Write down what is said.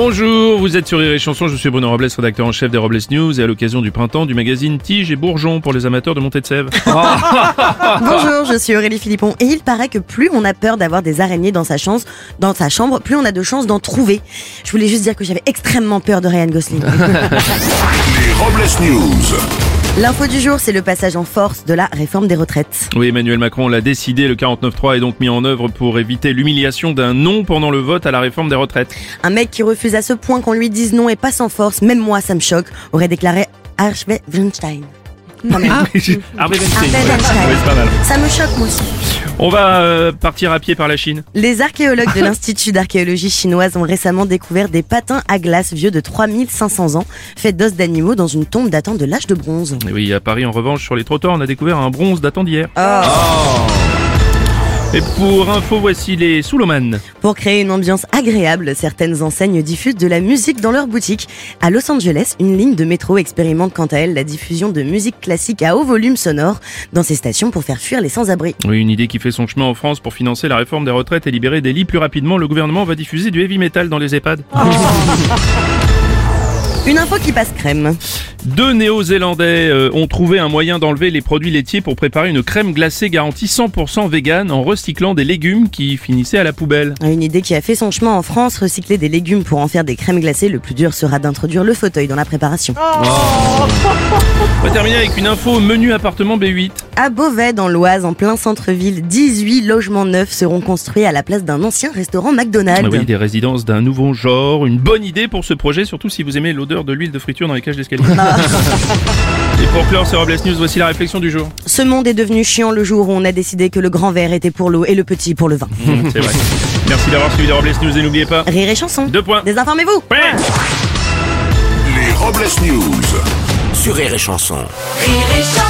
Bonjour, vous êtes sur Rire et Chanson, je suis Bruno Robles, rédacteur en chef des Robles News et à l'occasion du printemps du magazine Tige et Bourgeon pour les amateurs de montée de sève. Bonjour, je suis Aurélie Philippon et il paraît que plus on a peur d'avoir des araignées dans sa, chance, dans sa chambre, plus on a de chances d'en trouver. Je voulais juste dire que j'avais extrêmement peur de Ryan Gosling. Les Robles News. L'info du jour, c'est le passage en force de la réforme des retraites. Oui, Emmanuel Macron l'a décidé, le 49.3 est donc mis en œuvre pour éviter l'humiliation d'un non pendant le vote à la réforme des retraites. Un mec qui refuse à ce point qu'on lui dise non et pas sans force, même moi ça me choque, aurait déclaré Harvey Weinstein. Non, mais- Harvey Weinstein, ouais. Weinstein. Ouais, c'est pas mal. Ça me choque moi aussi. On va euh, partir à pied par la Chine. Les archéologues de l'Institut d'archéologie chinoise ont récemment découvert des patins à glace vieux de 3500 ans, faits d'os d'animaux dans une tombe datant de l'âge de bronze. Et oui, à Paris, en revanche, sur les trottoirs, on a découvert un bronze datant d'hier. Et pour info, voici les Souloman. Pour créer une ambiance agréable, certaines enseignes diffusent de la musique dans leurs boutiques. À Los Angeles, une ligne de métro expérimente quant à elle la diffusion de musique classique à haut volume sonore dans ses stations pour faire fuir les sans-abri. Oui, une idée qui fait son chemin en France pour financer la réforme des retraites et libérer des lits plus rapidement. Le gouvernement va diffuser du heavy metal dans les EHPAD. Une info qui passe crème. Deux Néo-Zélandais euh, ont trouvé un moyen d'enlever les produits laitiers pour préparer une crème glacée garantie 100% vegan en recyclant des légumes qui finissaient à la poubelle. Une idée qui a fait son chemin en France, recycler des légumes pour en faire des crèmes glacées, le plus dur sera d'introduire le fauteuil dans la préparation. On va terminer avec une info menu appartement B8. À Beauvais, dans l'Oise, en plein centre-ville, 18 logements neufs seront construits à la place d'un ancien restaurant McDonald's. Ah oui, des résidences d'un nouveau genre, une bonne idée pour ce projet, surtout si vous aimez l'odeur de l'huile de friture dans les cages d'escalier. Et pour clore ce Robles News, voici la réflexion du jour. Ce monde est devenu chiant le jour où on a décidé que le grand verre était pour l'eau et le petit pour le vin. Mmh, C'est vrai. Merci d'avoir suivi les Robles News et n'oubliez pas... Rire et chanson. Deux points. Désinformez-vous. Ouais Les Robles News. Sur Rire et Chanson. Rire et chanson